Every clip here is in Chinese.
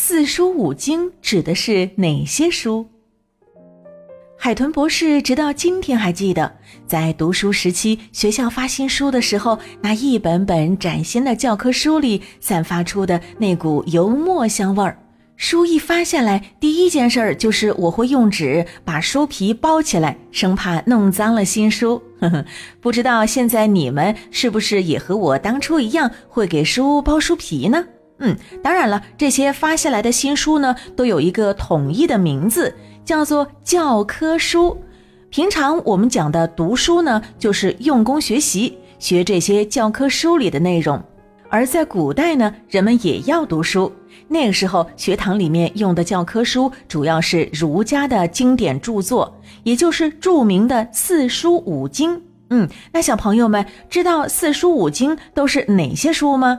四书五经指的是哪些书？海豚博士直到今天还记得，在读书时期，学校发新书的时候，那一本本崭新的教科书里散发出的那股油墨香味儿。书一发下来，第一件事儿就是我会用纸把书皮包起来，生怕弄脏了新书。呵呵，不知道现在你们是不是也和我当初一样，会给书包书皮呢？嗯，当然了，这些发下来的新书呢，都有一个统一的名字。叫做教科书。平常我们讲的读书呢，就是用功学习，学这些教科书里的内容。而在古代呢，人们也要读书。那个时候，学堂里面用的教科书主要是儒家的经典著作，也就是著名的四书五经。嗯，那小朋友们知道四书五经都是哪些书吗？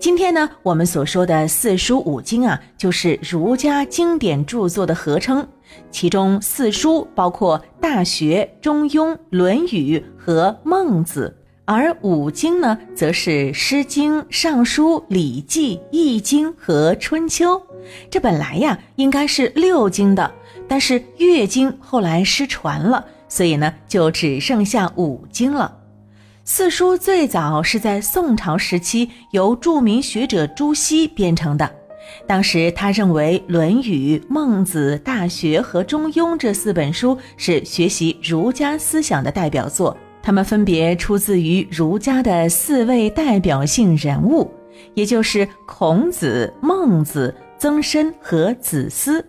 今天呢，我们所说的四书五经啊，就是儒家经典著作的合称。其中四书包括《大学》《中庸》《论语》和《孟子》，而五经呢，则是《诗经》《尚书》《礼记》《易经》和《春秋》。这本来呀，应该是六经的，但是《乐经》后来失传了，所以呢，就只剩下五经了。四书最早是在宋朝时期由著名学者朱熹编成的。当时他认为《论语》《孟子》《大学》和《中庸》这四本书是学习儒家思想的代表作，它们分别出自于儒家的四位代表性人物，也就是孔子、孟子、曾参和子思。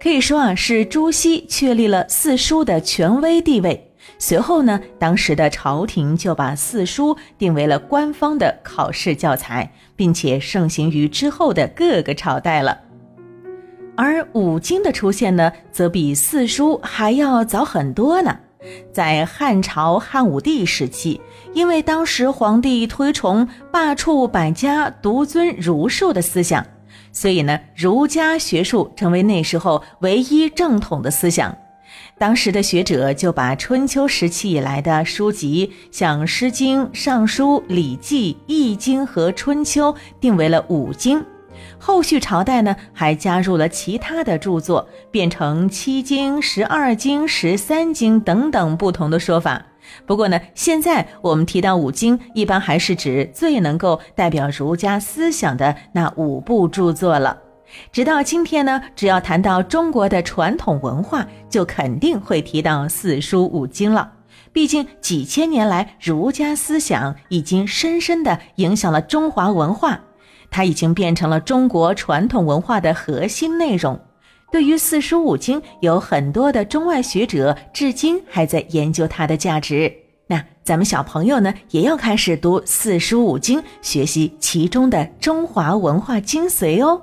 可以说啊，是朱熹确立了四书的权威地位。随后呢，当时的朝廷就把四书定为了官方的考试教材，并且盛行于之后的各个朝代了。而五经的出现呢，则比四书还要早很多呢。在汉朝汉武帝时期，因为当时皇帝推崇罢黜百家，独尊儒术的思想，所以呢，儒家学术成为那时候唯一正统的思想。当时的学者就把春秋时期以来的书籍，像《诗经》《尚书》《礼记》《易经》和《春秋》定为了五经。后续朝代呢，还加入了其他的著作，变成七经、十二经、十三经等等不同的说法。不过呢，现在我们提到五经，一般还是指最能够代表儒家思想的那五部著作了。直到今天呢，只要谈到中国的传统文化，就肯定会提到四书五经了。毕竟几千年来，儒家思想已经深深地影响了中华文化，它已经变成了中国传统文化的核心内容。对于四书五经，有很多的中外学者至今还在研究它的价值。那咱们小朋友呢，也要开始读四书五经，学习其中的中华文化精髓哦。